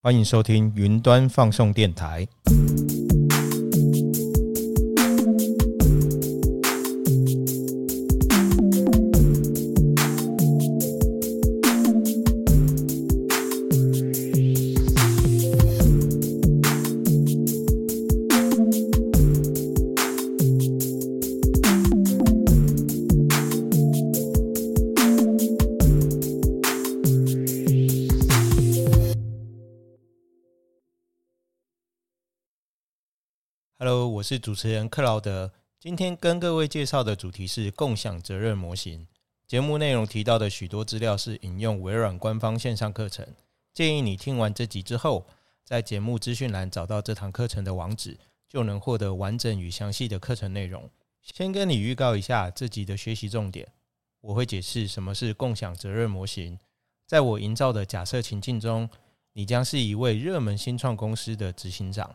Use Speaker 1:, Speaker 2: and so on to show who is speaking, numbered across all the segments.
Speaker 1: 欢迎收听云端放送电台。是主持人克劳德。今天跟各位介绍的主题是共享责任模型。节目内容提到的许多资料是引用微软官方线上课程，建议你听完这集之后，在节目资讯栏找到这堂课程的网址，就能获得完整与详细的课程内容。先跟你预告一下这集的学习重点，我会解释什么是共享责任模型。在我营造的假设情境中，你将是一位热门新创公司的执行长。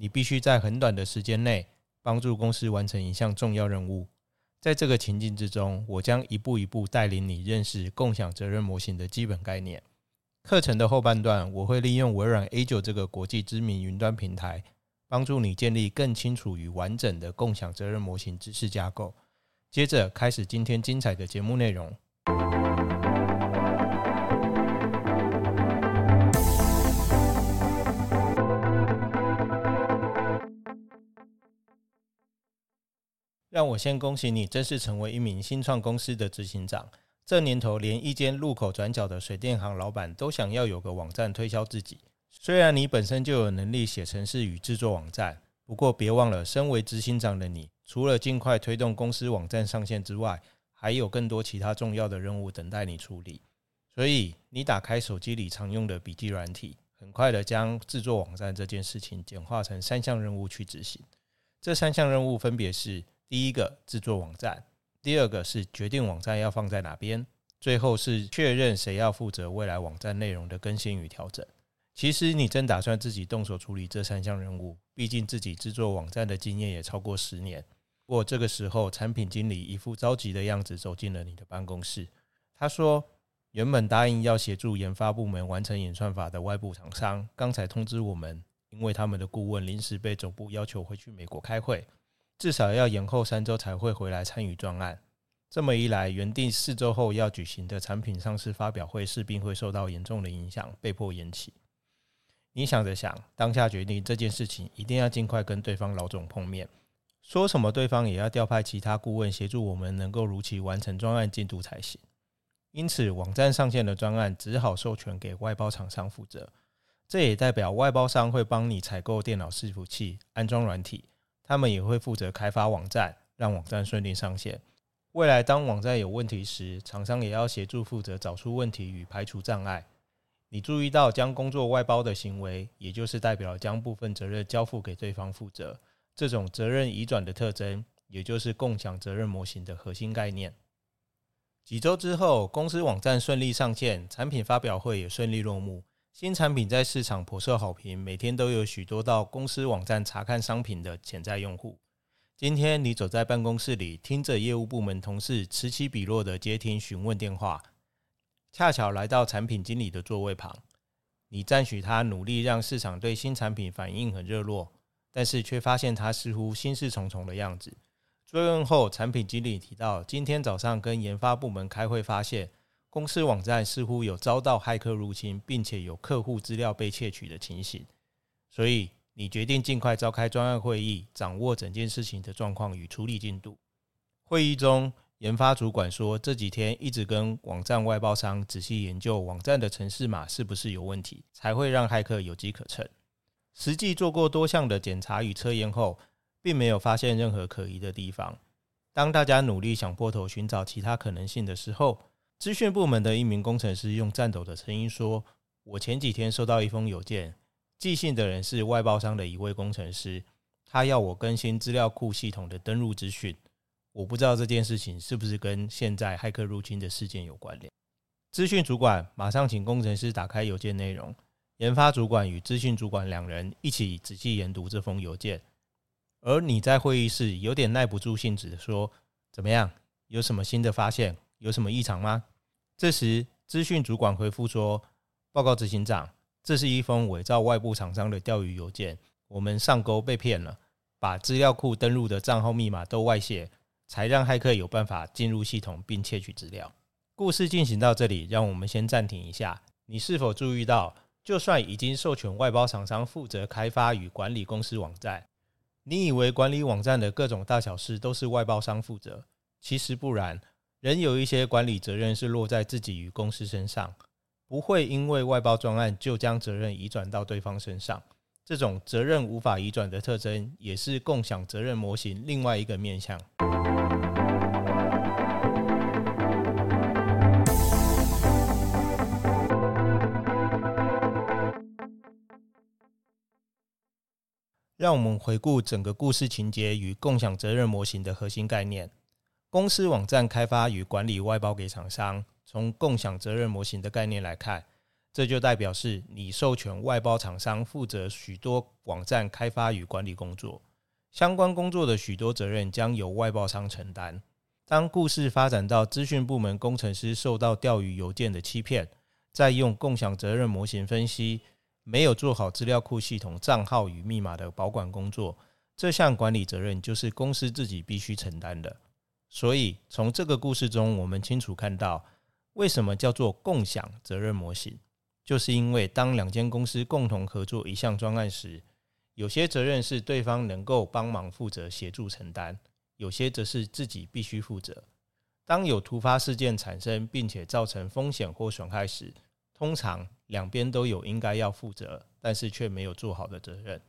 Speaker 1: 你必须在很短的时间内帮助公司完成一项重要任务。在这个情境之中，我将一步一步带领你认识共享责任模型的基本概念。课程的后半段，我会利用微软 A 九这个国际知名云端平台，帮助你建立更清楚与完整的共享责任模型知识架构。接着开始今天精彩的节目内容。让我先恭喜你正式成为一名新创公司的执行长。这年头，连一间路口转角的水电行老板都想要有个网站推销自己。虽然你本身就有能力写程式与制作网站，不过别忘了，身为执行长的你，除了尽快推动公司网站上线之外，还有更多其他重要的任务等待你处理。所以，你打开手机里常用的笔记软体，很快的将制作网站这件事情简化成三项任务去执行。这三项任务分别是。第一个制作网站，第二个是决定网站要放在哪边，最后是确认谁要负责未来网站内容的更新与调整。其实你真打算自己动手处理这三项任务，毕竟自己制作网站的经验也超过十年。不过这个时候，产品经理一副着急的样子走进了你的办公室。他说：“原本答应要协助研发部门完成演算法的外部厂商，刚才通知我们，因为他们的顾问临时被总部要求回去美国开会。”至少要延后三周才会回来参与专案。这么一来，原定四周后要举行的产品上市发表会势必会受到严重的影响，被迫延期。你想着想，当下决定这件事情一定要尽快跟对方老总碰面，说什么对方也要调派其他顾问协助我们，能够如期完成专案进度才行。因此，网站上线的专案只好授权给外包厂商负责。这也代表外包商会帮你采购电脑伺服器、安装软体。他们也会负责开发网站，让网站顺利上线。未来当网站有问题时，厂商也要协助负责找出问题与排除障碍。你注意到将工作外包的行为，也就是代表将部分责任交付给对方负责。这种责任移转的特征，也就是共享责任模型的核心概念。几周之后，公司网站顺利上线，产品发表会也顺利落幕。新产品在市场颇受好评，每天都有许多到公司网站查看商品的潜在用户。今天你走在办公室里，听着业务部门同事此起彼落的接听询问电话，恰巧来到产品经理的座位旁。你赞许他努力让市场对新产品反应很热络，但是却发现他似乎心事重重的样子。追问后，产品经理提到，今天早上跟研发部门开会，发现。公司网站似乎有遭到骇客入侵，并且有客户资料被窃取的情形，所以你决定尽快召开专案会议，掌握整件事情的状况与处理进度。会议中，研发主管说，这几天一直跟网站外包商仔细研究网站的程式码是不是有问题，才会让骇客有机可乘。实际做过多项的检查与测验后，并没有发现任何可疑的地方。当大家努力想破头寻找其他可能性的时候，资讯部门的一名工程师用颤抖的声音说：“我前几天收到一封邮件，寄信的人是外包商的一位工程师，他要我更新资料库系统的登录资讯。我不知道这件事情是不是跟现在骇客入侵的事件有关联。”资讯主管马上请工程师打开邮件内容，研发主管与资讯主管两人一起仔细研读这封邮件，而你在会议室有点耐不住性子的说：“怎么样？有什么新的发现？有什么异常吗？”这时，资讯主管回复说：“报告执行长，这是一封伪造外部厂商的钓鱼邮件，我们上钩被骗了，把资料库登录的账号密码都外泄，才让骇客有办法进入系统并窃取资料。故事进行到这里，让我们先暂停一下。你是否注意到，就算已经授权外包厂商负责开发与管理公司网站，你以为管理网站的各种大小事都是外包商负责？其实不然，仍有一些管理责任是落在自己与公司身上。不会因为外包专案就将责任移转到对方身上，这种责任无法移转的特征，也是共享责任模型另外一个面向。让我们回顾整个故事情节与共享责任模型的核心概念：公司网站开发与管理外包给厂商。从共享责任模型的概念来看，这就代表是你授权外包厂商负责许多网站开发与管理工作，相关工作的许多责任将由外包商承担。当故事发展到资讯部门工程师受到钓鱼邮件的欺骗，再用共享责任模型分析没有做好资料库系统账号与密码的保管工作，这项管理责任就是公司自己必须承担的。所以，从这个故事中，我们清楚看到。为什么叫做共享责任模型？就是因为当两间公司共同合作一项专案时，有些责任是对方能够帮忙负责协助承担，有些则是自己必须负责。当有突发事件产生，并且造成风险或损害时，通常两边都有应该要负责，但是却没有做好的责任。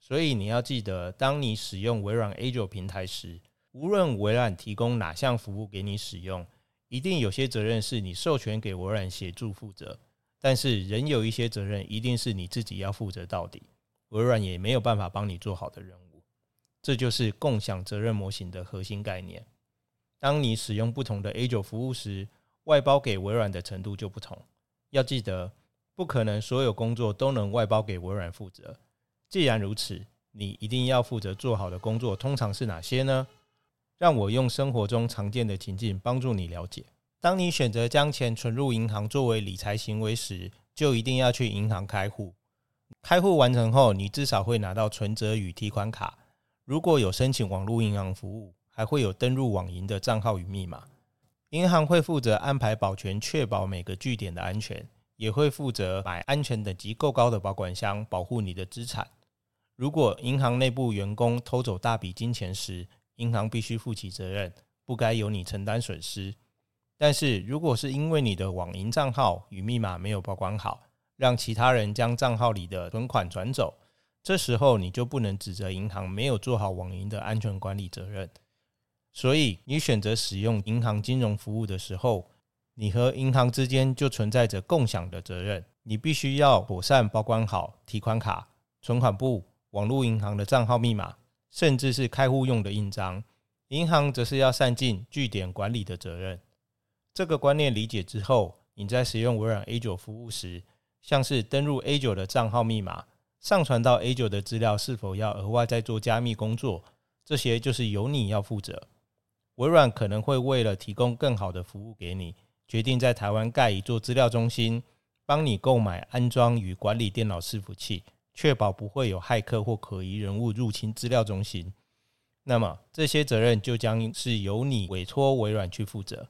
Speaker 1: 所以你要记得，当你使用微软 Azure 平台时，无论微软提供哪项服务给你使用。一定有些责任是你授权给微软协助负责，但是仍有一些责任一定是你自己要负责到底，微软也没有办法帮你做好的任务。这就是共享责任模型的核心概念。当你使用不同的 A 九服务时，外包给微软的程度就不同。要记得，不可能所有工作都能外包给微软负责。既然如此，你一定要负责做好的工作通常是哪些呢？让我用生活中常见的情境帮助你了解：当你选择将钱存入银行作为理财行为时，就一定要去银行开户。开户完成后，你至少会拿到存折与提款卡。如果有申请网络银行服务，还会有登录网银的账号与密码。银行会负责安排保全，确保每个据点的安全，也会负责买安全等级够高的保管箱，保护你的资产。如果银行内部员工偷走大笔金钱时，银行必须负起责任，不该由你承担损失。但是，如果是因为你的网银账号与密码没有保管好，让其他人将账号里的存款转走，这时候你就不能指责银行没有做好网银的安全管理责任。所以，你选择使用银行金融服务的时候，你和银行之间就存在着共享的责任。你必须要妥善保管好提款卡、存款簿、网络银行的账号密码。甚至是开户用的印章，银行则是要善尽据点管理的责任。这个观念理解之后，你在使用微软 A 九服务时，像是登录 A 九的账号密码、上传到 A 九的资料是否要额外再做加密工作，这些就是由你要负责。微软可能会为了提供更好的服务给你，决定在台湾盖一座资料中心，帮你购买、安装与管理电脑伺服器。确保不会有骇客或可疑人物入侵资料中心，那么这些责任就将是由你委托微软去负责。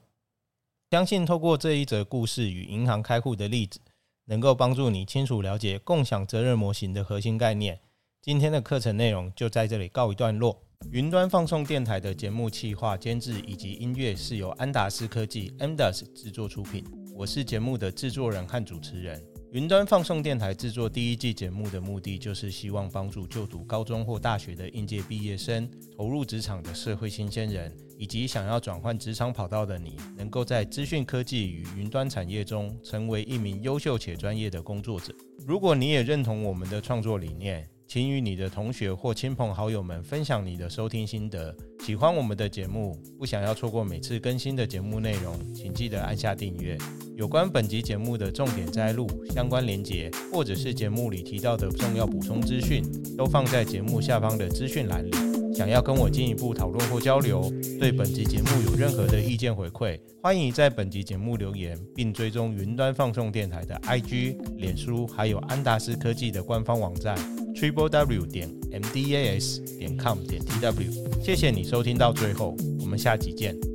Speaker 1: 相信透过这一则故事与银行开户的例子，能够帮助你清楚了解共享责任模型的核心概念。今天的课程内容就在这里告一段落。云端放送电台的节目企划、监制以及音乐是由安达斯科技 （MDAS） 制作出品。我是节目的制作人和主持人。云端放送电台制作第一季节目的目的，就是希望帮助就读高中或大学的应届毕业生、投入职场的社会新鲜人，以及想要转换职场跑道的你，能够在资讯科技与云端产业中成为一名优秀且专业的工作者。如果你也认同我们的创作理念，请与你的同学或亲朋好友们分享你的收听心得。喜欢我们的节目，不想要错过每次更新的节目内容，请记得按下订阅。有关本集节目的重点摘录、相关连结，或者是节目里提到的重要补充资讯，都放在节目下方的资讯栏里。想要跟我进一步讨论或交流，对本集节目有任何的意见回馈，欢迎在本集节目留言，并追踪云端放送电台的 IG、脸书，还有安达斯科技的官方网站 triple w 点 m d a s 点 com 点 t w。谢谢你收听到最后，我们下集见。